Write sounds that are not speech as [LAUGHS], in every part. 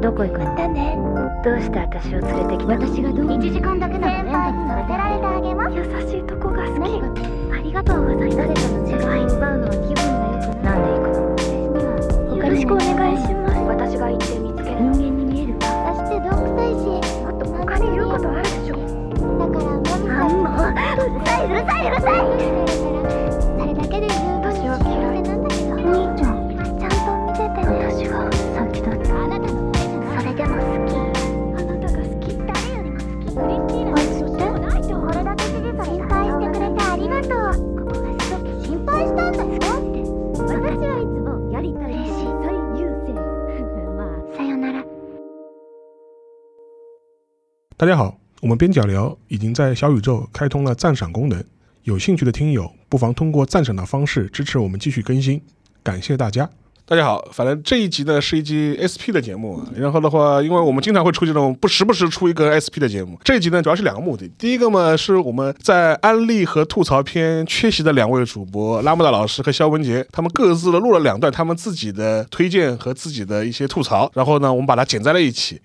どこ行くの？だねどうして私を連れてきたの？私がどう？1時間だけならレンタルさせられてあげます。優しいとこが好き。ありがとうございます。誰かの時間を奪うのは気分が良くないなんで行くの？私にはよろしくお願いします。私が行って見つける。人間に見える。私ってどんくさいしもっと他に言うことあるでしょ。だからマミさんうるさいうるさいうるさい大家好，我们边角聊已经在小宇宙开通了赞赏功能，有兴趣的听友不妨通过赞赏的方式支持我们继续更新，感谢大家。大家好，反正这一集呢是一集 SP 的节目，然后的话，因为我们经常会出这种不时不时出一个 SP 的节目，这一集呢主要是两个目的，第一个嘛是我们在安利和吐槽篇缺席的两位主播拉姆达老师和肖文杰，他们各自的录了两段他们自己的推荐和自己的一些吐槽，然后呢我们把它剪在了一起，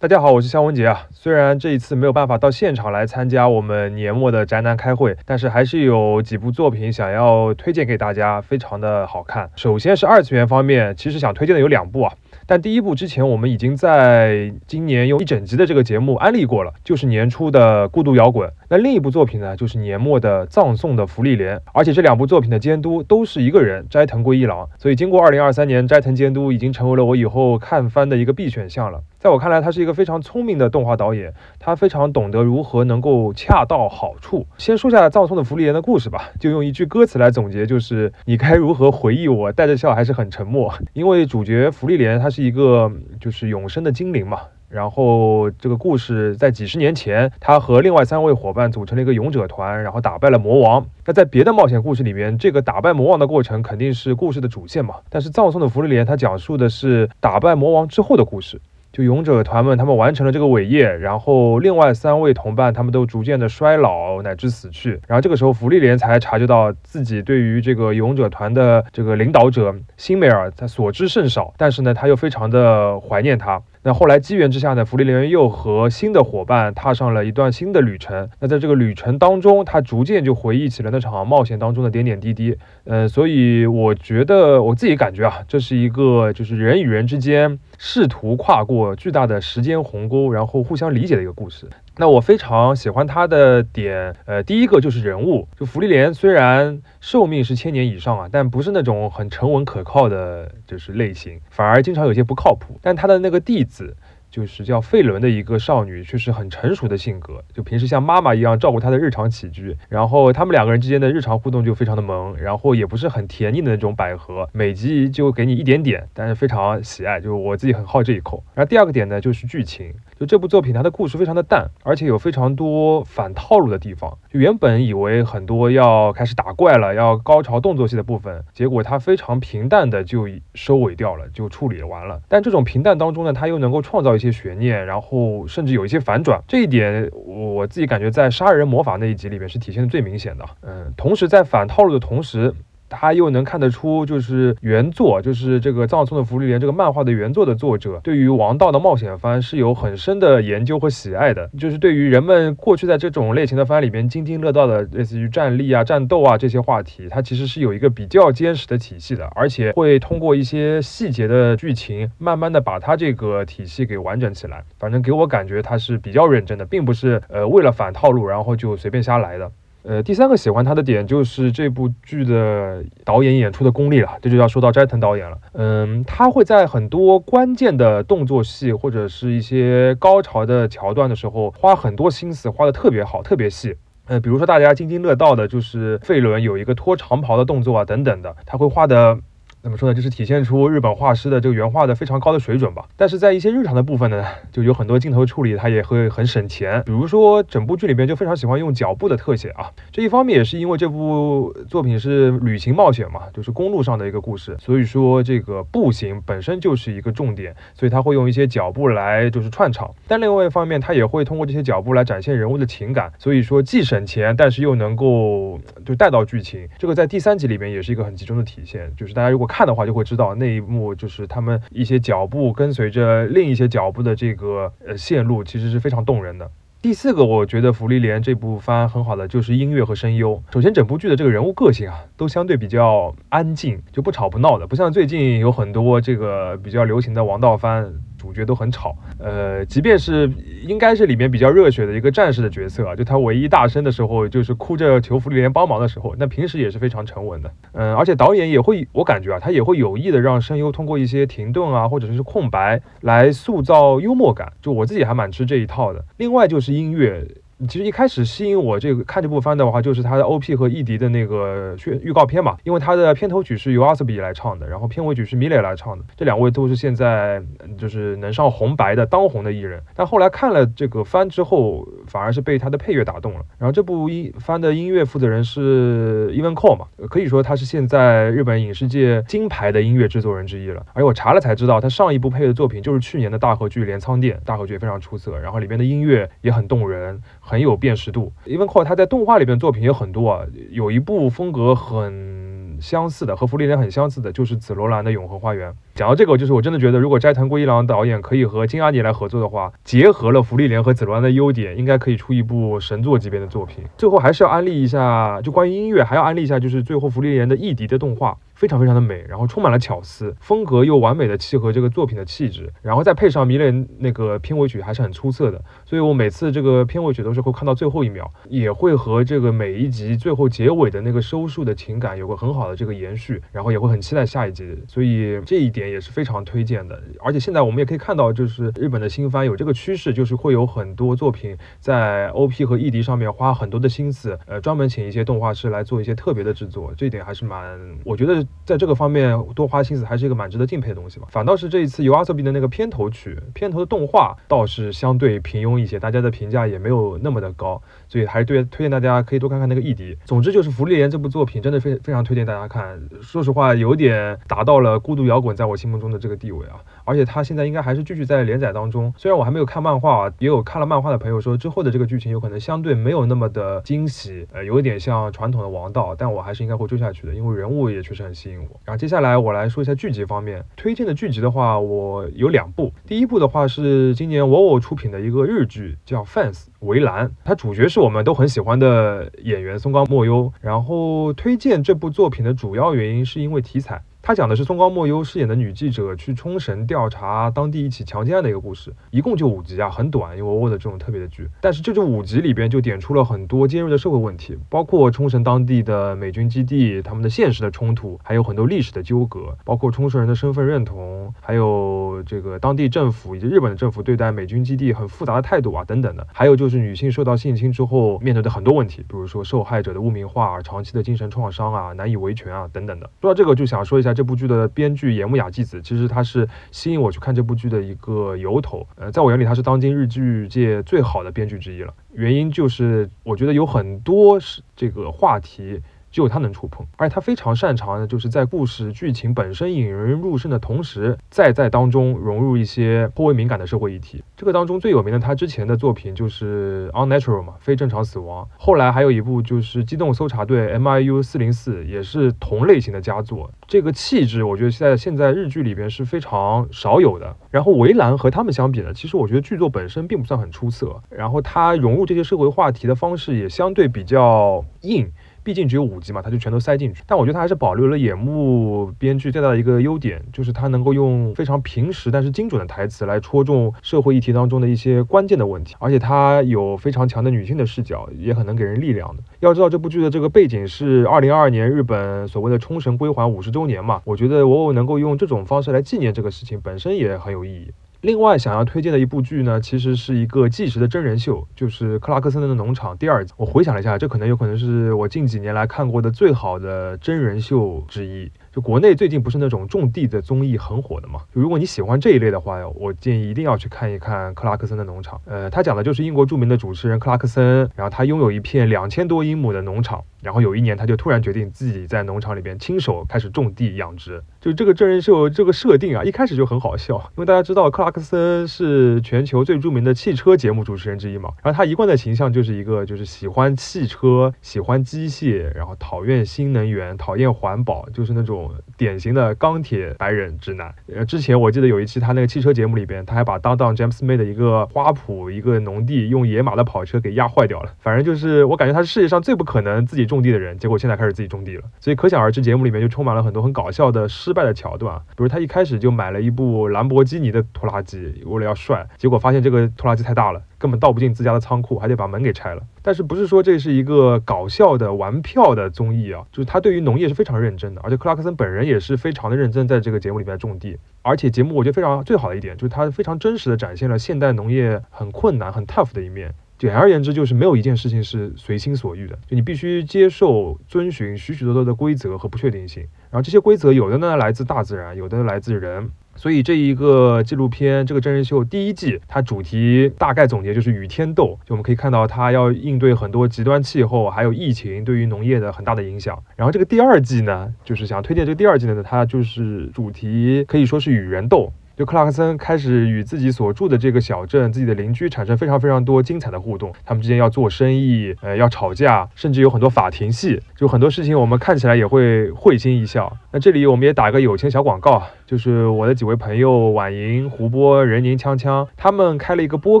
大家好，我是肖文杰啊。虽然这一次没有办法到现场来参加我们年末的宅男开会，但是还是有几部作品想要推荐给大家，非常的好看。首先是二次元方面，其实想推荐的有两部啊。但第一部之前我们已经在今年用一整集的这个节目安利过了，就是年初的《孤独摇滚》。那另一部作品呢，就是年末的《葬送的芙莉莲》，而且这两部作品的监督都是一个人，斋藤圭一郎。所以经过二零二三年，斋藤监督已经成为了我以后看番的一个必选项了。在我看来，他是一个非常聪明的动画导演，他非常懂得如何能够恰到好处。先说下葬送的芙莉莲的故事吧，就用一句歌词来总结，就是你该如何回忆我，带着笑还是很沉默。因为主角芙莉莲她是一个就是永生的精灵嘛。然后这个故事在几十年前，他和另外三位伙伴组成了一个勇者团，然后打败了魔王。那在别的冒险故事里面，这个打败魔王的过程肯定是故事的主线嘛。但是葬送的芙莉莲，它讲述的是打败魔王之后的故事。就勇者团们，他们完成了这个伟业，然后另外三位同伴他们都逐渐的衰老乃至死去，然后这个时候芙莉莲才察觉到自己对于这个勇者团的这个领导者辛美尔他所知甚少，但是呢他又非常的怀念他。那后来机缘之下呢，福利莲又和新的伙伴踏上了一段新的旅程。那在这个旅程当中，他逐渐就回忆起了那场冒险当中的点点滴滴。呃，所以我觉得我自己感觉啊，这是一个就是人与人之间试图跨过巨大的时间鸿沟，然后互相理解的一个故事。那我非常喜欢他的点，呃，第一个就是人物，就芙莉莲虽然寿命是千年以上啊，但不是那种很沉稳可靠的，就是类型，反而经常有些不靠谱。但他的那个弟子。就是叫费伦的一个少女，却是很成熟的性格，就平时像妈妈一样照顾她的日常起居。然后他们两个人之间的日常互动就非常的萌，然后也不是很甜腻的那种百合，每集就给你一点点，但是非常喜爱，就我自己很好这一口。然后第二个点呢，就是剧情，就这部作品它的故事非常的淡，而且有非常多反套路的地方。就原本以为很多要开始打怪了，要高潮动作戏的部分，结果它非常平淡的就收尾掉了，就处理完了。但这种平淡当中呢，它又能够创造一些悬念，然后甚至有一些反转。这一点我自己感觉在杀人魔法那一集里面是体现的最明显的。嗯，同时在反套路的同时。他又能看得出，就是原作，就是这个《葬送的芙莉莲》这个漫画的原作的作者，对于王道的冒险番是有很深的研究和喜爱的。就是对于人们过去在这种类型的番里面津津乐道的，类似于战力啊、战斗啊这些话题，它其实是有一个比较坚实的体系的，而且会通过一些细节的剧情，慢慢的把它这个体系给完整起来。反正给我感觉它是比较认真的，并不是呃为了反套路，然后就随便瞎来的。呃，第三个喜欢他的点就是这部剧的导演演出的功力了，这就要说到斋藤导演了。嗯，他会在很多关键的动作戏或者是一些高潮的桥段的时候，花很多心思，画的特别好，特别细。呃，比如说大家津津乐道的就是费伦有一个脱长袍的动作啊，等等的，他会画的。怎么说呢？就是体现出日本画师的这个原画的非常高的水准吧。但是在一些日常的部分呢，就有很多镜头处理，它也会很省钱。比如说，整部剧里边就非常喜欢用脚步的特写啊。这一方面也是因为这部作品是旅行冒险嘛，就是公路上的一个故事，所以说这个步行本身就是一个重点，所以他会用一些脚步来就是串场。但另外一方面，他也会通过这些脚步来展现人物的情感，所以说既省钱，但是又能够就带到剧情。这个在第三集里面也是一个很集中的体现，就是大家如果看。看的话，就会知道那一幕就是他们一些脚步跟随着另一些脚步的这个呃线路，其实是非常动人的。第四个，我觉得《福利莲》这部番很好的就是音乐和声优。首先，整部剧的这个人物个性啊，都相对比较安静，就不吵不闹的，不像最近有很多这个比较流行的王道番。主角都很吵，呃，即便是应该是里面比较热血的一个战士的角色啊，就他唯一大声的时候，就是哭着求福利连帮忙的时候，那平时也是非常沉稳的，嗯，而且导演也会，我感觉啊，他也会有意的让声优通过一些停顿啊，或者是空白来塑造幽默感，就我自己还蛮吃这一套的。另外就是音乐。其实一开始吸引我这个看这部番的话，就是它的 OP 和 ED 的那个宣预告片嘛，因为它的片头曲是由阿瑟比来唱的，然后片尾曲是米蕾来唱的，这两位都是现在就是能上红白的当红的艺人。但后来看了这个番之后，反而是被他的配乐打动了。然后这部音番的音乐负责人是 Even Cole 嘛，可以说他是现在日本影视界金牌的音乐制作人之一了。而我查了才知道，他上一部配的作品就是去年的大河剧《镰仓店》，大河剧也非常出色，然后里面的音乐也很动人。很有辨识度，Even Cole 他在动画里边作品也很多啊，有一部风格很相似的，和福利莲很相似的，就是紫罗兰的永恒花园。讲到这个，就是我真的觉得，如果斋藤圭一郎导演可以和金阿尼来合作的话，结合了福利莲和紫罗兰的优点，应该可以出一部神作级别的作品。最后还是要安利一下，就关于音乐，还要安利一下，就是最后福利莲的异迪的动画。非常非常的美，然后充满了巧思，风格又完美的契合这个作品的气质，然后再配上迷恋那个片尾曲还是很出色的，所以我每次这个片尾曲都是会看到最后一秒，也会和这个每一集最后结尾的那个收束的情感有个很好的这个延续，然后也会很期待下一集，所以这一点也是非常推荐的。而且现在我们也可以看到，就是日本的新番有这个趋势，就是会有很多作品在 OP 和 ED 上面花很多的心思，呃，专门请一些动画师来做一些特别的制作，这一点还是蛮，我觉得。在这个方面多花心思，还是一个蛮值得敬佩的东西吧。反倒是这一次由阿瑟比的那个片头曲、片头的动画，倒是相对平庸一些，大家的评价也没有那么的高，所以还是对推荐大家可以多看看那个异迪。总之就是《福利莲》这部作品真的非非常推荐大家看。说实话，有点达到了孤独摇滚在我心目中的这个地位啊。而且它现在应该还是继续在连载当中。虽然我还没有看漫画，也有看了漫画的朋友说之后的这个剧情有可能相对没有那么的惊喜，呃，有一点像传统的王道，但我还是应该会追下去的，因为人物也确实很吸引我。然后接下来我来说一下剧集方面，推荐的剧集的话，我有两部。第一部的话是今年 wow 出品的一个日剧，叫《Fans》围栏，它主角是我们都很喜欢的演员松冈莫优。然后推荐这部作品的主要原因是因为题材。他讲的是松冈莫优饰演的女记者去冲绳调查当地一起强奸案的一个故事，一共就五集啊，很短，因为我的这种特别的剧。但是这就五集里边就点出了很多尖锐的社会问题，包括冲绳当地的美军基地他们的现实的冲突，还有很多历史的纠葛，包括冲绳人的身份认同，还有这个当地政府以及日本的政府对待美军基地很复杂的态度啊等等的。还有就是女性受到性侵之后面对的很多问题，比如说受害者的污名化、长期的精神创伤啊、难以维权啊等等的。说到这个，就想说一下。这部剧的编剧岩木雅纪子，其实他是吸引我去看这部剧的一个由头。呃，在我眼里，他是当今日剧界最好的编剧之一了。原因就是，我觉得有很多是这个话题。只有他能触碰，而且他非常擅长的就是在故事剧情本身引人入胜的同时，再在当中融入一些颇为敏感的社会议题。这个当中最有名的，他之前的作品就是《Unnatural》嘛，非正常死亡。后来还有一部就是《机动搜查队 MIU 四零四》，也是同类型的佳作。这个气质，我觉得在现在日剧里边是非常少有的。然后《围栏》和他们相比呢，其实我觉得剧作本身并不算很出色。然后他融入这些社会话题的方式也相对比较硬。毕竟只有五集嘛，他就全都塞进去。但我觉得他还是保留了野木编剧最大的一个优点，就是他能够用非常平实但是精准的台词来戳中社会议题当中的一些关键的问题。而且他有非常强的女性的视角，也很能给人力量的。要知道这部剧的这个背景是二零二二年日本所谓的冲绳归还五十周年嘛，我觉得我能够用这种方式来纪念这个事情，本身也很有意义。另外想要推荐的一部剧呢，其实是一个纪实的真人秀，就是《克拉克森的农场》第二集。我回想了一下，这可能有可能是我近几年来看过的最好的真人秀之一。就国内最近不是那种种地的综艺很火的嘛？就如果你喜欢这一类的话，我建议一定要去看一看《克拉克森的农场》。呃，他讲的就是英国著名的主持人克拉克森，然后他拥有一片两千多英亩的农场，然后有一年他就突然决定自己在农场里边亲手开始种地养殖。就这个真人秀这个设定啊，一开始就很好笑，因为大家知道克拉克森是全球最著名的汽车节目主持人之一嘛，然后他一贯的形象就是一个就是喜欢汽车、喜欢机械，然后讨厌新能源、讨厌环保，就是那种典型的钢铁白人直男。呃，之前我记得有一期他那个汽车节目里边，他还把当当 James May 的一个花圃、一个农地用野马的跑车给压坏掉了。反正就是我感觉他是世界上最不可能自己种种地的人，结果现在开始自己种地了。所以可想而知，节目里面就充满了很多很搞笑的失败的桥段，比如他一开始就买了一部兰博基尼的拖拉机，为了要帅，结果发现这个拖拉机太大了，根本倒不进自家的仓库，还得把门给拆了。但是不是说这是一个搞笑的玩票的综艺啊？就是他对于农业是非常认真的，而且克拉克森本人也是非常的认真，在这个节目里面种地。而且节目我觉得非常最好的一点，就是他非常真实的展现了现代农业很困难、很 tough 的一面。简而言之，就是没有一件事情是随心所欲的，就你必须接受、遵循许许多多的规则和不确定性。然后这些规则有的呢来自大自然，有的来自人。所以这一个纪录片，这个真人秀第一季，它主题大概总结就是与天斗。就我们可以看到，它要应对很多极端气候，还有疫情对于农业的很大的影响。然后这个第二季呢，就是想推荐这个第二季呢，它就是主题可以说是与人斗。就克拉克森开始与自己所住的这个小镇、自己的邻居产生非常非常多精彩的互动，他们之间要做生意，呃，要吵架，甚至有很多法庭戏，就很多事情我们看起来也会会心一笑。那这里我们也打个友情小广告，就是我的几位朋友婉莹、胡波、任宁、锵锵，他们开了一个播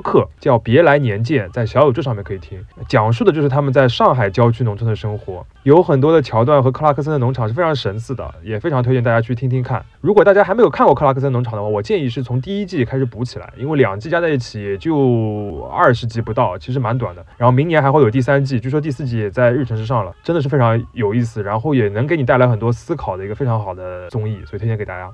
客，叫《别来年见》，在小宇宙上面可以听，讲述的就是他们在上海郊区农村的生活，有很多的桥段和克拉克森的农场是非常神似的，也非常推荐大家去听听看。如果大家还没有看过克拉克森农场的话，我建议是从第一季开始补起来，因为两季加在一起也就二十集不到，其实蛮短的。然后明年还会有第三季，据说第四季也在日程之上了，真的是非常有意思，然后也能给你带来很多思考的一个非常好的综艺，所以推荐给大家。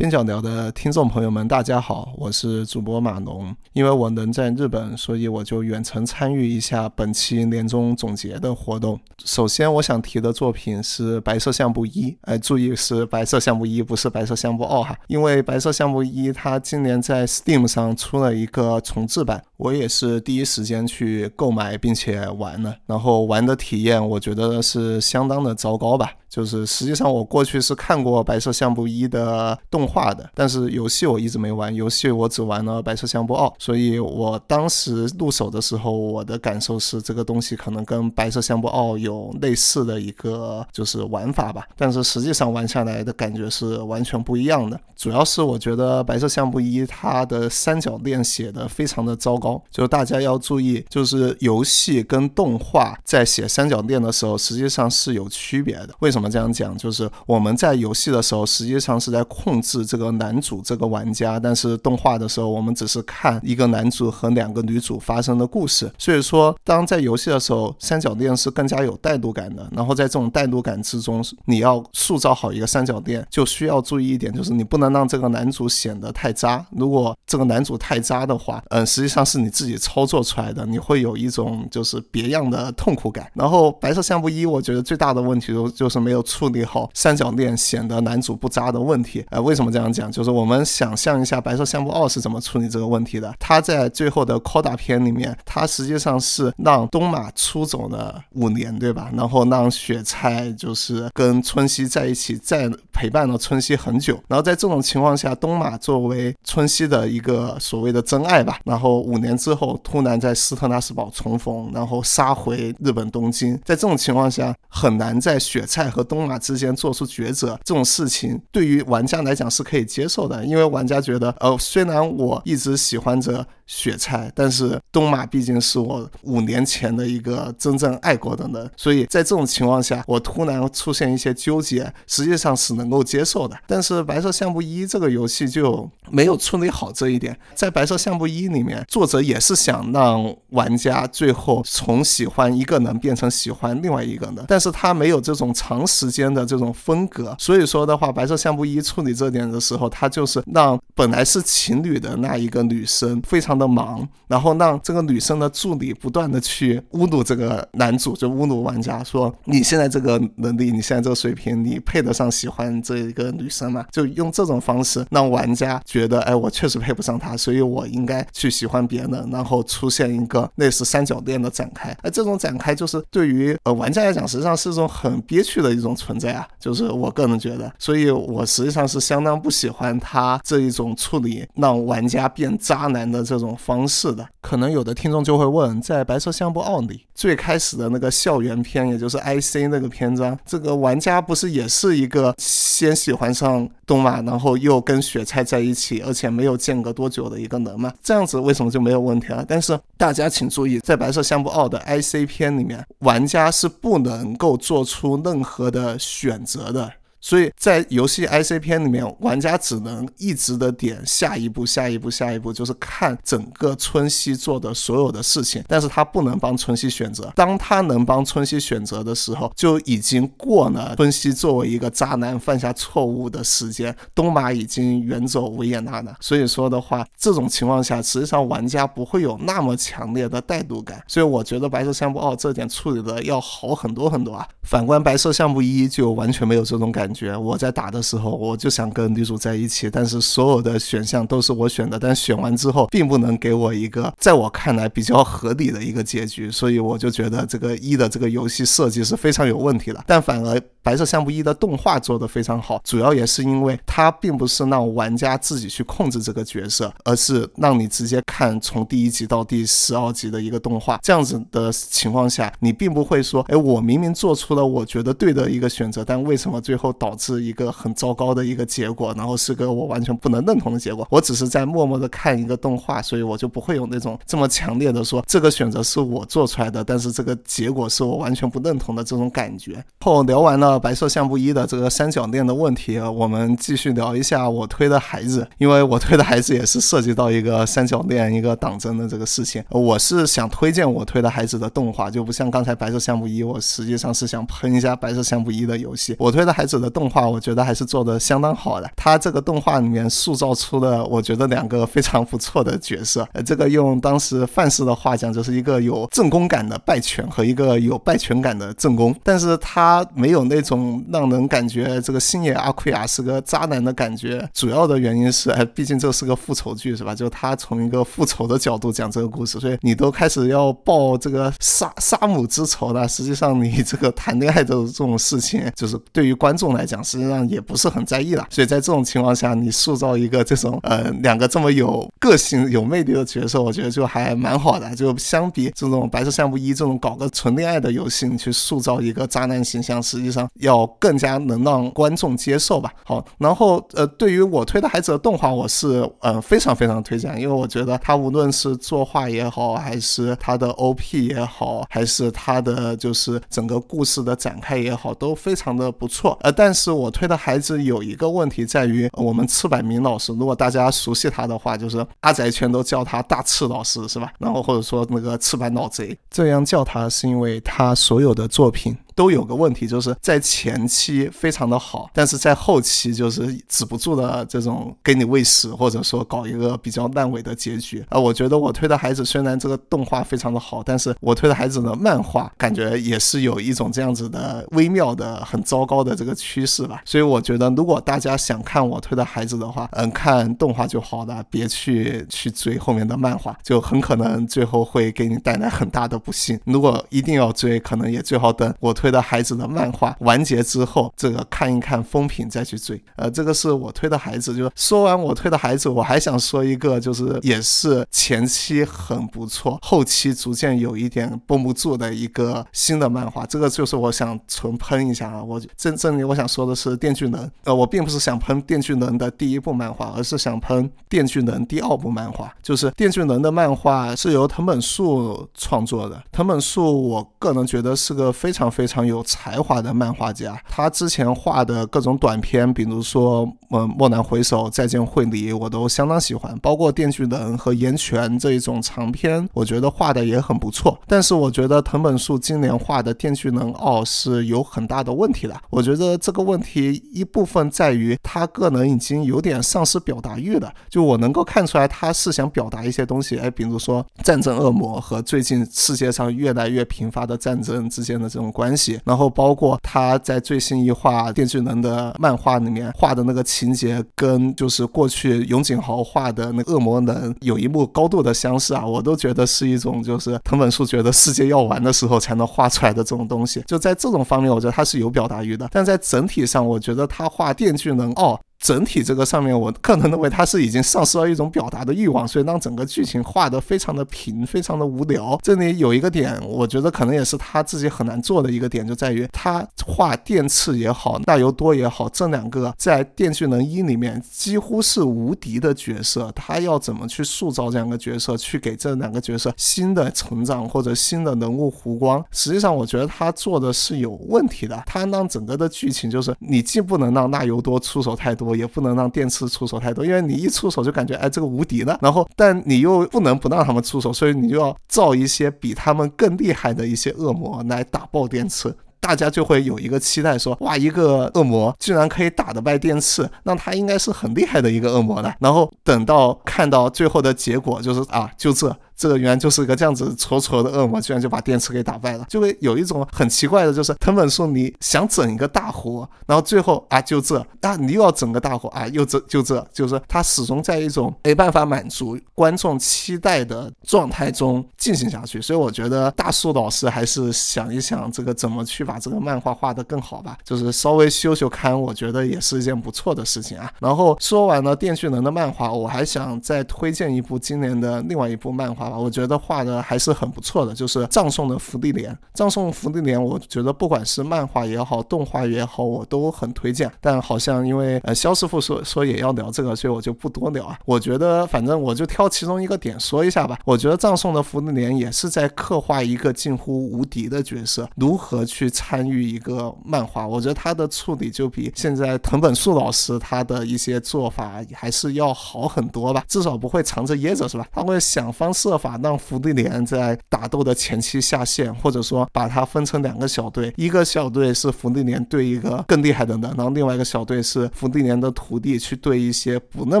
边角聊的听众朋友们，大家好，我是主播马农。因为我人在日本，所以我就远程参与一下本期年终总结的活动。首先，我想提的作品是《白色相簿一》，哎，注意是《白色相簿一》，不是《白色相簿二》哈。因为《白色相簿一》它今年在 Steam 上出了一个重制版，我也是第一时间去购买并且玩了。然后玩的体验，我觉得是相当的糟糕吧。就是实际上我过去是看过《白色相簿一》的动画的，但是游戏我一直没玩，游戏我只玩了《白色相簿二》，所以我当时入手的时候，我的感受是这个东西可能跟《白色相簿二》有类似的一个就是玩法吧，但是实际上玩下来的感觉是完全不一样的。主要是我觉得《白色相簿一》它的三角恋写的非常的糟糕，就大家要注意，就是游戏跟动画在写三角恋的时候，实际上是有区别的。为什？么这样讲？就是我们在游戏的时候，实际上是在控制这个男主这个玩家，但是动画的时候，我们只是看一个男主和两个女主发生的故事。所以说，当在游戏的时候，三角恋是更加有代入感的。然后在这种代入感之中，你要塑造好一个三角恋，就需要注意一点，就是你不能让这个男主显得太渣。如果这个男主太渣的话，嗯，实际上是你自己操作出来的，你会有一种就是别样的痛苦感。然后白色相簿一，我觉得最大的问题就就是没。没有处理好三角恋显得男主不渣的问题，呃，为什么么这样讲？就是我们想象一下《白色相簿二》是怎么处理这个问题的。他在最后的 Coda 片里面，他实际上是让东马出走了五年，对吧？然后让雪菜就是跟春熙在一起，再陪伴了春熙很久。然后在这种情况下，东马作为春熙的一个所谓的真爱吧，然后五年之后突然在斯特拉斯堡重逢，然后杀回日本东京。在这种情况下，很难在雪菜和东马之间做出抉择，这种事情对于玩家来讲是可以接受的，因为玩家觉得，呃，虽然我一直喜欢着雪菜，但是东马毕竟是我五年前的一个真正爱过的人，所以在这种情况下，我突然出现一些纠结，实际上是能够接受的。但是白色相簿一这个游戏就没有处理好这一点，在白色相簿一里面，作者也是想让玩家最后从喜欢一个人变成喜欢另外一个人，但是他没有这种长。时间的这种风格，所以说的话，白色相簿一处理这点的时候，他就是让本来是情侣的那一个女生非常的忙，然后让这个女生的助理不断的去侮辱这个男主，就侮辱玩家，说你现在这个能力，你现在这个水平，你配得上喜欢这一个女生吗？就用这种方式让玩家觉得，哎，我确实配不上她，所以我应该去喜欢别人，然后出现一个类似三角恋的展开。哎，这种展开就是对于呃玩家来讲，实际上是一种很憋屈的一种存在啊，就是我个人觉得，所以我实际上是相当不喜欢他这一种处理让玩家变渣男的这种方式的。可能有的听众就会问，在《白色相簿二》里最开始的那个校园篇，也就是 IC 那个篇章，这个玩家不是也是一个先喜欢上东马，然后又跟雪菜在一起，而且没有间隔多久的一个人吗？这样子为什么就没有问题了？但是大家请注意，在《白色相簿二》的 IC 篇里面，玩家是不能够做出任何的选择的。所以在游戏 IC 篇里面，玩家只能一直的点下一步、下一步、下一步，就是看整个春熙做的所有的事情，但是他不能帮春熙选择。当他能帮春熙选择的时候，就已经过了春熙作为一个渣男犯下错误的时间，东马已经远走维也纳了。所以说的话，这种情况下，实际上玩家不会有那么强烈的代入感。所以我觉得白色相簿二这点处理的要好很多很多啊。反观白色相簿一就完全没有这种感。感觉我在打的时候，我就想跟女主在一起，但是所有的选项都是我选的，但选完之后并不能给我一个在我看来比较合理的一个结局，所以我就觉得这个一的这个游戏设计是非常有问题的。但反而白色相簿一的动画做得非常好，主要也是因为它并不是让玩家自己去控制这个角色，而是让你直接看从第一集到第十二集的一个动画。这样子的情况下，你并不会说，哎，我明明做出了我觉得对的一个选择，但为什么最后？导致一个很糟糕的一个结果，然后是个我完全不能认同的结果。我只是在默默的看一个动画，所以我就不会有那种这么强烈的说这个选择是我做出来的，但是这个结果是我完全不认同的这种感觉。后聊完了白色相簿一的这个三角恋的问题，我们继续聊一下我推的孩子，因为我推的孩子也是涉及到一个三角恋、一个党争的这个事情。我是想推荐我推的孩子的动画，就不像刚才白色相簿一，我实际上是想喷一下白色相簿一的游戏。我推的孩子的。动画我觉得还是做的相当好的，他这个动画里面塑造出了我觉得两个非常不错的角色，呃，这个用当时范式的话讲，就是一个有正宫感的败犬和一个有败犬感的正宫，但是他没有那一种让人感觉这个星野阿奎亚是个渣男的感觉，主要的原因是，哎，毕竟这是个复仇剧是吧？就他从一个复仇的角度讲这个故事，所以你都开始要报这个杀杀母之仇了，实际上你这个谈恋爱的这种事情，就是对于观众来。讲，实际上也不是很在意了，所以在这种情况下，你塑造一个这种呃两个这么有个性、有魅力的角色，我觉得就还蛮好的。就相比这种白色相簿一这种搞个纯恋爱的游戏，你去塑造一个渣男形象，实际上要更加能让观众接受吧。好，然后呃，对于我推的孩子的动画，我是呃非常非常推荐，因为我觉得他无论是作画也好，还是他的 OP 也好，还是他的就是整个故事的展开也好，都非常的不错。呃，但是我推的孩子有一个问题在于，我们赤坂明老师，如果大家熟悉他的话，就是阿宅圈都叫他大赤老师，是吧？然后或者说那个赤坂老贼，这样叫他是因为他所有的作品。都有个问题，就是在前期非常的好，但是在后期就是止不住的这种给你喂食，或者说搞一个比较烂尾的结局啊。我觉得我推的孩子虽然这个动画非常的好，但是我推的孩子的漫画感觉也是有一种这样子的微妙的很糟糕的这个趋势吧。所以我觉得如果大家想看我推的孩子的话，嗯，看动画就好了，别去去追后面的漫画，就很可能最后会给你带来很大的不幸。如果一定要追，可能也最好等我推。的孩子的漫画完结之后，这个看一看风评再去追。呃，这个是我推的孩子。就说完我推的孩子，我还想说一个，就是也是前期很不错，后期逐渐有一点绷不住的一个新的漫画。这个就是我想纯喷一下啊。我真正我想说的是《电锯人》。呃，我并不是想喷《电锯人》的第一部漫画，而是想喷《电锯人》第二部漫画。就是《电锯人》的漫画是由藤本树创作的。藤本树，我个人觉得是个非常非常。常有才华的漫画家。他之前画的各种短片，比如说《嗯蓦然回首》《再见惠梨》，我都相当喜欢。包括《电锯人》和《岩泉》这一种长篇，我觉得画的也很不错。但是我觉得藤本树今年画的《电锯人二》是有很大的问题的。我觉得这个问题一部分在于他个人已经有点丧失表达欲了。就我能够看出来，他是想表达一些东西，哎，比如说战争恶魔和最近世界上越来越频发的战争之间的这种关系，然后包括他在最新一画《电锯人》的漫画里面画的那个情节，跟就是过去永井豪画的那个恶魔人有一幕高度的相似啊，我都觉得是一种就是藤本树觉得世界要完的时候才能画出来的这种东西。就在这种方面，我觉得他是有表达欲的，但在整体上，我觉得他画《电锯人》哦。整体这个上面，我个人认为他是已经丧失了一种表达的欲望，所以让整个剧情画得非常的平，非常的无聊。这里有一个点，我觉得可能也是他自己很难做的一个点，就在于他画电次也好，大油多也好，这两个在《电锯人一》里面几乎是无敌的角色，他要怎么去塑造这两个角色，去给这两个角色新的成长或者新的人物弧光，实际上我觉得他做的是有问题的。他让整个的剧情就是你既不能让大油多出手太多。也不能让电池出手太多，因为你一出手就感觉哎这个无敌了，然后但你又不能不让他们出手，所以你就要造一些比他们更厉害的一些恶魔来打爆电池。大家就会有一个期待，说哇，一个恶魔居然可以打得败电刺，那他应该是很厉害的一个恶魔了。然后等到看到最后的结果，就是啊，[LAUGHS] 就这，这个原来就是一个这样子挫挫的恶魔，居然就把电刺给打败了，就会有一种很奇怪的，就是藤本树你想整一个大活，然后最后啊就这，啊你又要整个大活啊又这就这，就是他始终在一种没办法满足观众期待的状态中进行下去。所以我觉得大树老师还是想一想这个怎么去把这个漫画画得更好吧，就是稍微修修刊，我觉得也是一件不错的事情啊。然后说完了电锯人的漫画，我还想再推荐一部今年的另外一部漫画吧，我觉得画的还是很不错的，就是葬送的福利莲。葬送福利莲，我觉得不管是漫画也好，动画也好，我都很推荐。但好像因为呃肖师傅说说也要聊这个，所以我就不多聊啊。我觉得反正我就挑其中一个点说一下吧。我觉得葬送的福利莲也是在刻画一个近乎无敌的角色，如何去。参与一个漫画，我觉得他的处理就比现在藤本树老师他的一些做法还是要好很多吧，至少不会藏着掖着，是吧？他会想方设法让福地莲在打斗的前期下线，或者说把它分成两个小队，一个小队是福地莲对一个更厉害的人，然后另外一个小队是福地莲的徒弟去对一些不那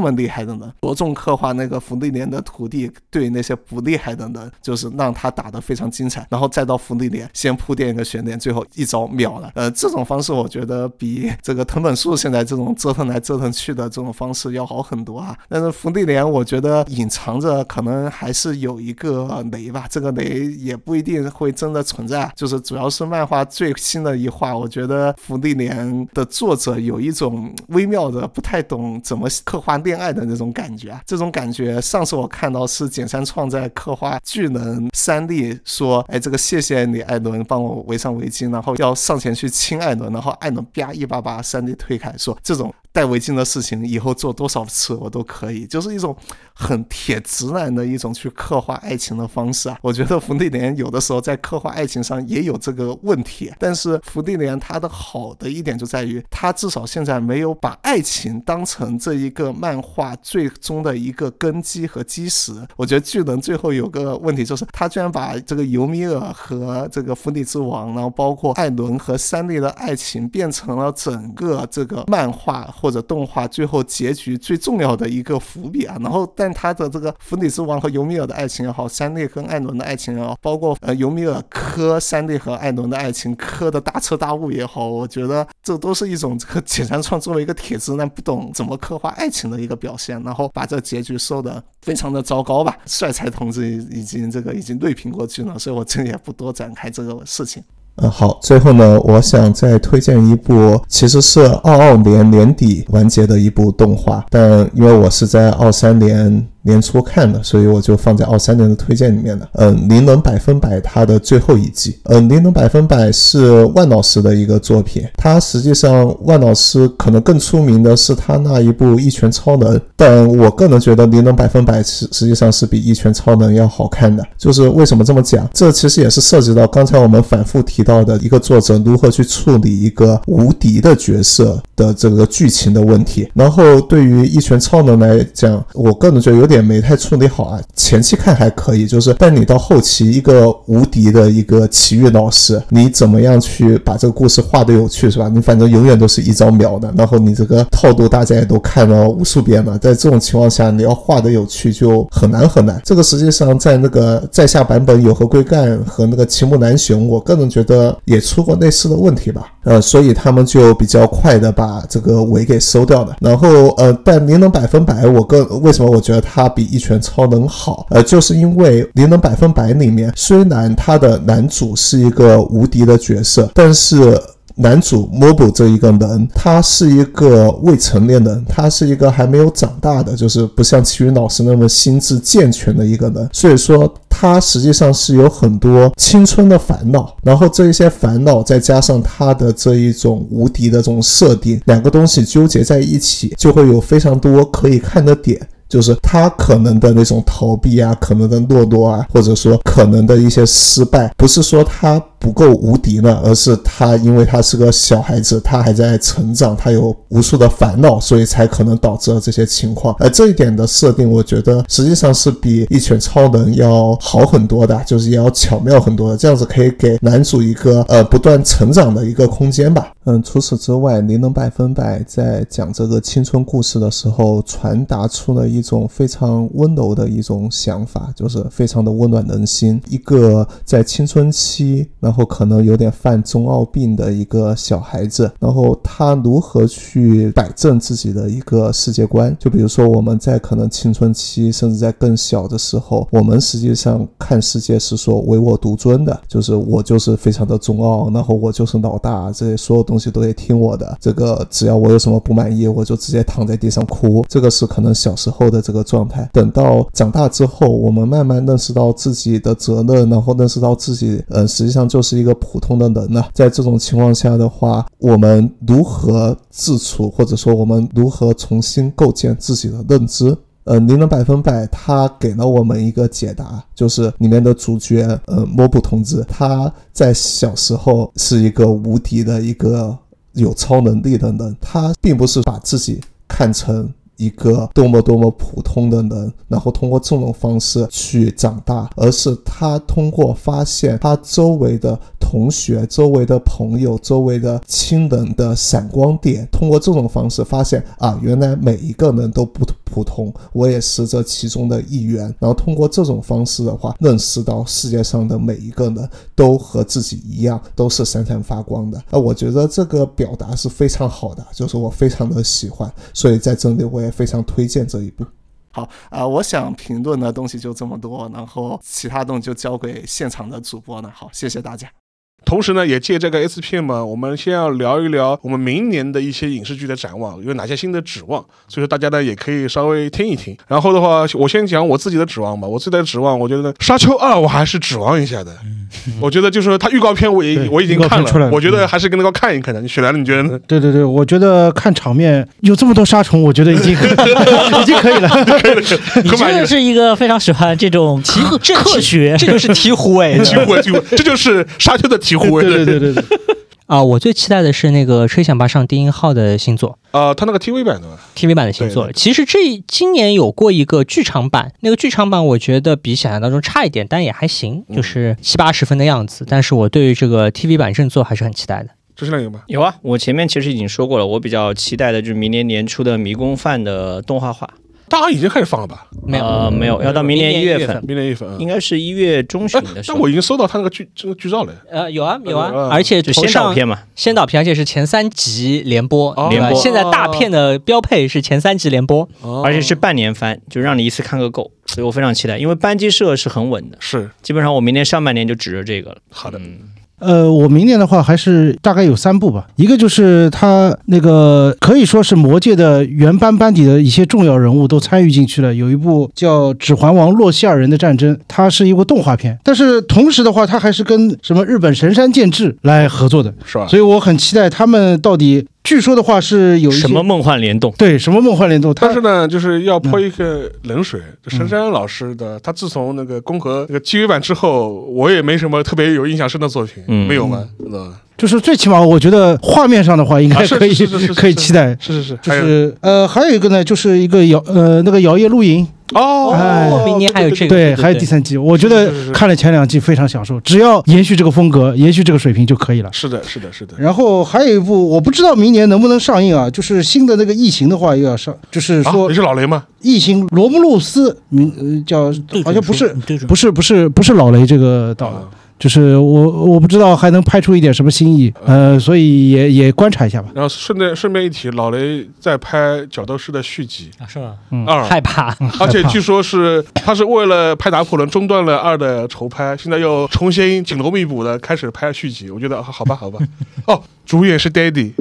么厉害的人，着重刻画那个福地莲的徒弟对那些不厉害的人，就是让他打得非常精彩，然后再到福地莲先铺垫一个悬念，最后。一招秒了，呃，这种方式我觉得比这个藤本树现在这种折腾来折腾去的这种方式要好很多啊。但是福地莲，我觉得隐藏着可能还是有一个雷吧，这个雷也不一定会真的存在。就是主要是漫画最新的一话，我觉得福地莲的作者有一种微妙的不太懂怎么刻画恋爱的那种感觉啊。这种感觉上次我看到是简山创在刻画巨人三笠说，哎，这个谢谢你艾伦帮我围上围巾了。然后要上前去亲艾伦，然后艾伦啪一把把山地推开，说这种。戴围巾的事情以后做多少次我都可以，就是一种很铁直男的一种去刻画爱情的方式啊。我觉得福地莲有的时候在刻画爱情上也有这个问题，但是福地莲他的好的一点就在于，他至少现在没有把爱情当成这一个漫画最终的一个根基和基石。我觉得巨人最后有个问题就是，他居然把这个尤米尔和这个福地之王，然后包括艾伦和三笠的爱情变成了整个这个漫画。或者动画最后结局最重要的一个伏笔啊，然后但他的这个弗里之王和尤米尔的爱情也好，山内跟艾伦的爱情也好，包括呃尤米尔磕山内和艾伦的爱情磕的大彻大悟也好，我觉得这都是一种这个简山创作为一个铁直男不懂怎么刻画爱情的一个表现，然后把这结局收的非常的糟糕吧。帅才同志已经这个已经锐评过去了，所以我这里也不多展开这个事情。嗯，好，最后呢，我想再推荐一部，其实是二二年年底完结的一部动画，但因为我是在二三年年初看的，所以我就放在二三年的推荐里面了。嗯，《灵能百分百》它的最后一季，嗯，《灵能百分百》是万老师的一个作品，他实际上万老师可能更出名的是他那一部《一拳超能》，但我个人觉得《灵能百分百》实实际上是比《一拳超能》要好看的。就是为什么这么讲？这其实也是涉及到刚才我们反复提到的一个作者如何去处理一个无敌的角色的这个剧情的问题。然后对于《一拳超能》来讲，我个人觉得有点没太处理好啊。前期看还可以，就是但你到后期一个无敌的一个奇遇老师，你怎么样去把这个故事画的有趣，是吧？你反正永远都是一招秒的，然后你这个套路大家也都看了无数遍了，在这种情况下，你要画的有趣就很难很难。这个实际上在那个在下版本有和龟干和那个齐木南雄，我个人觉得也出过类似的问题吧。呃，所以他们就比较快的把这个尾给收掉了。然后呃，但灵能百分百，我个为什么我觉得他它比一拳超能好？呃，就是因为灵能百分百里面，虽然他的男主是一个无敌的角色，但是。男主 Mobo 这一个人，他是一个未成年人，他是一个还没有长大的，就是不像齐云老师那么心智健全的一个人，所以说他实际上是有很多青春的烦恼，然后这一些烦恼再加上他的这一种无敌的这种设定，两个东西纠结在一起，就会有非常多可以看的点。就是他可能的那种逃避啊，可能的懦弱啊，或者说可能的一些失败，不是说他不够无敌呢，而是他因为他是个小孩子，他还在成长，他有无数的烦恼，所以才可能导致了这些情况。而这一点的设定，我觉得实际上是比一拳超能要好很多的，就是也要巧妙很多的，这样子可以给男主一个呃不断成长的一个空间吧。嗯，除此之外，灵能百分百在讲这个青春故事的时候，传达出了一种非常温柔的一种想法，就是非常的温暖人心。一个在青春期，然后可能有点犯中二病的一个小孩子，然后他如何去摆正自己的一个世界观？就比如说我们在可能青春期，甚至在更小的时候，我们实际上看世界是说唯我独尊的，就是我就是非常的中二，然后我就是老大，这些所有东西都得听我的。这个只要我有什么不满意，我就直接躺在地上哭。这个是可能小时候的这个状态。等到长大之后，我们慢慢认识到自己的责任，然后认识到自己，呃，实际上就是一个普通的人呢。在这种情况下的话，我们如何自处，或者说我们如何重新构建自己的认知？呃，灵能百分百，他给了我们一个解答，就是里面的主角，呃，莫布同志，他在小时候是一个无敌的一个有超能力的人，他并不是把自己看成一个多么多么普通的人，然后通过这种方式去长大，而是他通过发现他周围的同学、周围的朋友、周围的亲人的闪光点，通过这种方式发现啊，原来每一个人都不普通，我也是这其中的一员。然后通过这种方式的话，认识到世界上的每一个人都和自己一样，都是闪闪发光的。啊，我觉得这个表达是非常好的，就是我非常的喜欢，所以在这里我也非常推荐这一部。好啊、我想评论的东西就这么多，然后其他东西就交给现场的主播了。好，谢谢大家。同时呢，也借这个 SPM，我们先要聊一聊我们明年的一些影视剧的展望，有哪些新的指望。所以说大家呢也可以稍微听一听。然后的话，我先讲我自己的指望吧。我自己的指望，我觉得《沙丘二》我还是指望一下的。[LAUGHS] 我觉得就是它预告片我也我已经看了，我觉得还是跟那个看一看的。雪兰，你觉得呢？[LAUGHS] 对对对，我觉得看场面有这么多沙虫，我觉得已经 [LAUGHS] 已经可以了。可以了你真的是一个非常喜欢这种科科学，这就是醍醐哎。醍醐味，醍醐，这就是沙丘的醍醐味。对对对对对，啊！我最期待的是那个《吹响吧上低音号》的新作啊，他那个 TV 版的？，TV 版的新作。对对其实这今年有过一个剧场版，那个剧场版我觉得比想象当中差一点，但也还行，嗯就是七八十分的样子。但是我对于这个 TV 版正作还是很期待的。这是那个吗？有啊，我前面其实已经说过了，我比较期待的就是明年年初的《迷宫饭》的动画化。大家已经开始放了吧？没有，呃，没有，要到明年一月份，明年一月份啊。应该是一月中旬哎的，时候。但我已经搜到他那个剧这个剧照了。呃，有啊有啊呃，而且就先头上导片嘛，先导片，而且是前三集连播，哦对吧连播现在大片的标配是前三集连播。哦而且是半年番，就让你一次看个够，所以我非常期待。因为班机社是很稳的，是基本上我明年上半年就指着这个了。好的。嗯呃，我明年的话还是大概有三部吧，一个就是他那个可以说是魔界的原班班底的一些重要人物都参与进去了，有一部叫《指环王：洛希尔人的战争》，它是一部动画片，但是同时的话，它还是跟什么日本神山健治来合作的，是吧？所以我很期待他们到底。据说的话是有一些什么梦幻联动？对，什么梦幻联动？但是呢，就是要泼一个冷水。神山老师的，他自从那个《宫和》那个 TV 版之后，我也没什么特别有印象深的作品，没有吗？嗯，就是最起码我觉得画面上的话，应该可以可以期待。是是是，就是呃，还有一个呢，就是一个摇呃那个摇曳露营。哦，明年还有这个，对，还有第三季。我觉得看了前两季非常享受，只要延续这个风格，延续这个水平就可以了。是的，是的，是的。然后还有一部，我不知道明年能不能上映啊？就是新的那个《异形》的话又要上，就是说你是老雷吗？异形罗姆路斯，名呃叫好像不是，不是，不是，不是老雷这个导的。就是我我不知道还能拍出一点什么新意，呃，所以也也观察一下吧。然后顺便顺便一提，老雷在拍《角斗士》的续集啊，是吗？二害怕，而且据说是他是为了拍拿破仑中断了二的筹拍，现在又重新紧锣密鼓的开始拍续集。我觉得好吧，好吧。[LAUGHS] 哦，主演是 Daddy。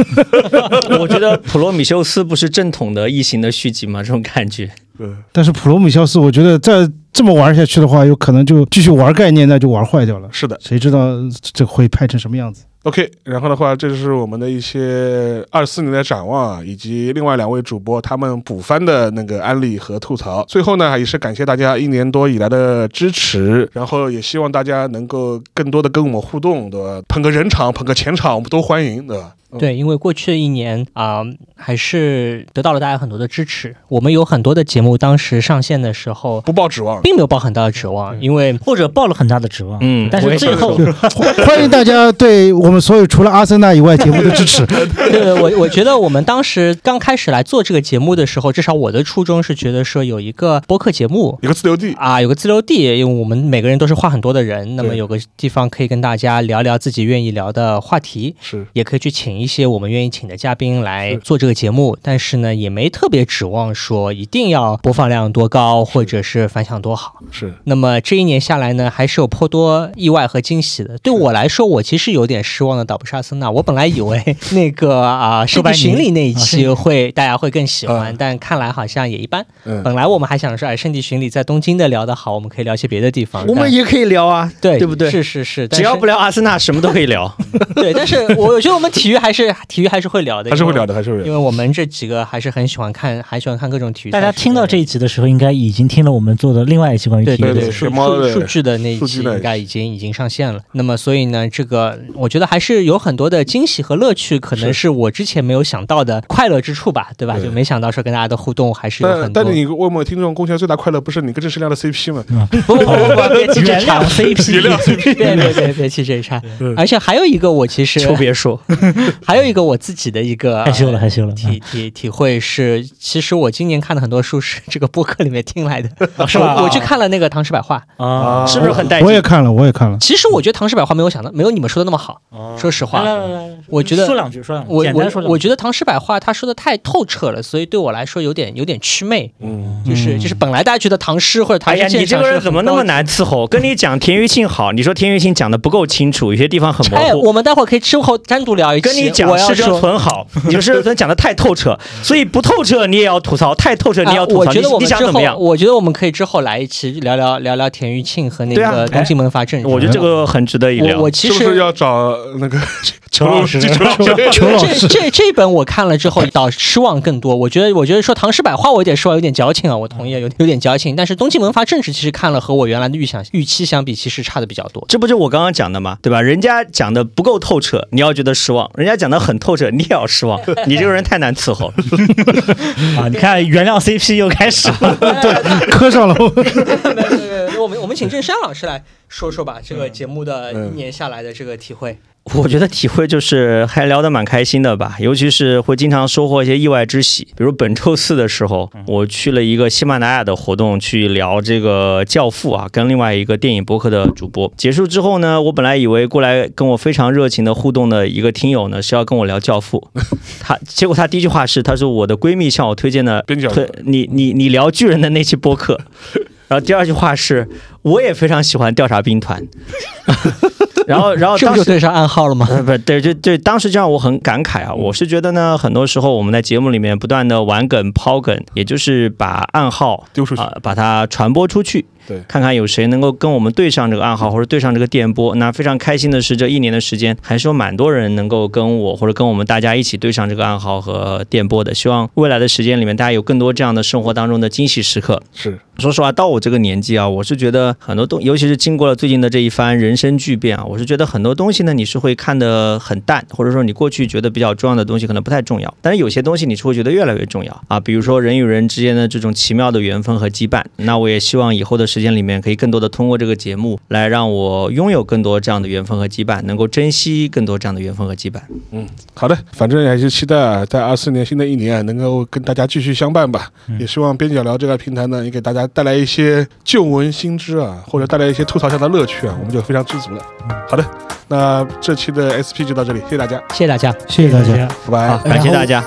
[LAUGHS] 我觉得普罗米修斯不是正统的异形的续集吗？这种感觉。对。但是普罗米修斯，我觉得再。这么玩下去的话，有可能就继续玩概念，那就玩坏掉了。是的，谁知道这会拍成什么样子？OK，然后的话，这就是我们的一些二四年的展望啊，以及另外两位主播他们补番的那个安利和吐槽。最后呢，也是感谢大家一年多以来的支持，然后也希望大家能够更多的跟我们互动，对吧？捧个人场，捧个钱场，我们都欢迎，对吧？对，因为过去的一年啊，还是得到了大家很多的支持。我们有很多的节目，当时上线的时候不抱指望，并没有抱很大的指望，因为或者抱了很大的指望，嗯，但是最后 [LAUGHS] 欢迎大家对我们所有除了阿森纳以外节目的支持。[LAUGHS] 对，我我觉得我们当时刚开始来做这个节目的时候，至少我的初衷是觉得说有一个播客节目，有个自留地啊，有个自留地，因为我们每个人都是话很多的人，那么有个地方可以跟大家聊聊自己愿意聊的话题，是，也可以去请一些我们愿意请。请的嘉宾来做这个节目，但是呢，也没特别指望说一定要播放量多高，或者是反响多好。是。那么这一年下来呢，还是有颇多意外和惊喜的。对我来说，我其实有点失望的，倒不是阿森纳。我本来以为 [LAUGHS] 那个啊，圣地巡礼那一期会大家会更喜欢，但看来好像也一般。本来我们还想说，哎，圣地巡礼在东京的聊得好，我们可以聊些别的地方。我们也可以聊啊，对对不对？是是是，只要不聊阿森纳，什么都可以聊。[LAUGHS] 对，但是我觉得我们体育还是体育还是会聊的，还是会聊的，还是会。因为我们这几个还是很喜欢看，还喜欢看各种体育。大家听到这一集的时候，应该已经听了我们做的另外一期关于体育的数数据的那一期，应该已经已经上线了。那么，所以呢，这个我觉得还是有很多的惊喜和乐趣，可能是我之前没有想到的快乐之处吧，对吧？就没想到说跟大家的互动还是有很多。但是你为我们听众贡献最大快乐，不是你跟郑世亮的 CP 吗？不 [LAUGHS] 不不不，别气这茬 CP，原谅 CP，别别别别气这茬。而且还有一个，我其实求别说，[LAUGHS] 还有一个我自己的一个 [LAUGHS] 害羞了害羞了体体。体会是，其实我今年看的很多书是这个播客里面听来的，是吧？我去看了那个《唐诗百话》啊，是不是很带劲？我也看了，我也看了。其实我觉得《唐诗百话》没有想到，没有你们说的那么好。说实话，我觉得说两句，说两句，我我我觉得《唐诗百话》他说的太透彻了，所以对我来说有点有点祛魅。嗯，就是就是本来大家觉得唐诗或者唐诗，哎呀，你这个人怎么那么难伺候？跟你讲田余庆好，你说田余庆讲的不够清楚，有些地方很模糊。哎，我们待会儿可以之后单独聊一期。跟你讲施哲存好，你们施哲存讲的太透彻。所以不透彻你也要吐槽，太透彻你也要吐槽。我觉得我们之后，我觉得我们可以之后来一期聊聊聊聊田余庆和那个东京门阀政。我觉得这个很值得一聊。我其实要找那个 [LAUGHS] 裘老师？裘 [LAUGHS] 老师，这这这本我看了之后，倒失望更多。我觉得我觉得说唐诗百话我有点失望，有点矫情啊。我同意，有有点矫情。但是东晋文阀政治其实看了和我原来的预想预期相比，其实差的比较多。这不就我刚刚讲的吗？对吧？人家讲的不够透彻，你要觉得失望；人家讲的很透彻，你也要失望。你这个人太难伺候了。[LAUGHS] 啊！你看，原谅 CP 又开始了，对，磕上了。我们我们请郑山老师来说说吧，这个节目的一年下来的这个体会。[LAUGHS] 我觉得体会就是还聊得蛮开心的吧，尤其是会经常收获一些意外之喜。比如本周四的时候，我去了一个喜马拉雅的活动，去聊这个《教父》啊，跟另外一个电影博客的主播。结束之后呢，我本来以为过来跟我非常热情的互动的一个听友呢是要跟我聊《教父》，[LAUGHS] 他结果他第一句话是，他说我的闺蜜向我推荐的，推你你你聊巨人的那期播客。[LAUGHS] 然后第二句话是，我也非常喜欢调查兵团。[LAUGHS] 然后，然后当时这不就对上暗号了吗？呃，不对，就对，当时这样我很感慨啊。我是觉得呢，很多时候我们在节目里面不断的玩梗、抛梗，也就是把暗号丢出去啊、把它传播出去。对看看有谁能够跟我们对上这个暗号，或者对上这个电波。那非常开心的是，这一年的时间，还是有蛮多人能够跟我或者跟我们大家一起对上这个暗号和电波的。希望未来的时间里面，大家有更多这样的生活当中的惊喜时刻。是说实话，到我这个年纪啊，我是觉得很多东，尤其是经过了最近的这一番人生巨变啊，我是觉得很多东西呢，你是会看得很淡，或者说你过去觉得比较重要的东西可能不太重要，但是有些东西你是会觉得越来越重要啊，比如说人与人之间的这种奇妙的缘分和羁绊。那我也希望以后的时间里面，可以更多的通过这个节目来让我拥有更多这样的缘分和羁绊，能够珍惜更多这样的缘分和羁绊。嗯好的，反正也是期待啊，在二四年新的一年啊能够跟大家继续相伴吧。也希望边角聊这个平台呢，也给大家带来一些旧闻新知啊，或者带来一些吐槽上的乐趣啊，我们就非常知足了。好的，那这期的 SP 就到这里，谢谢大家，谢谢大家。谢谢大家。拜拜。感谢大家。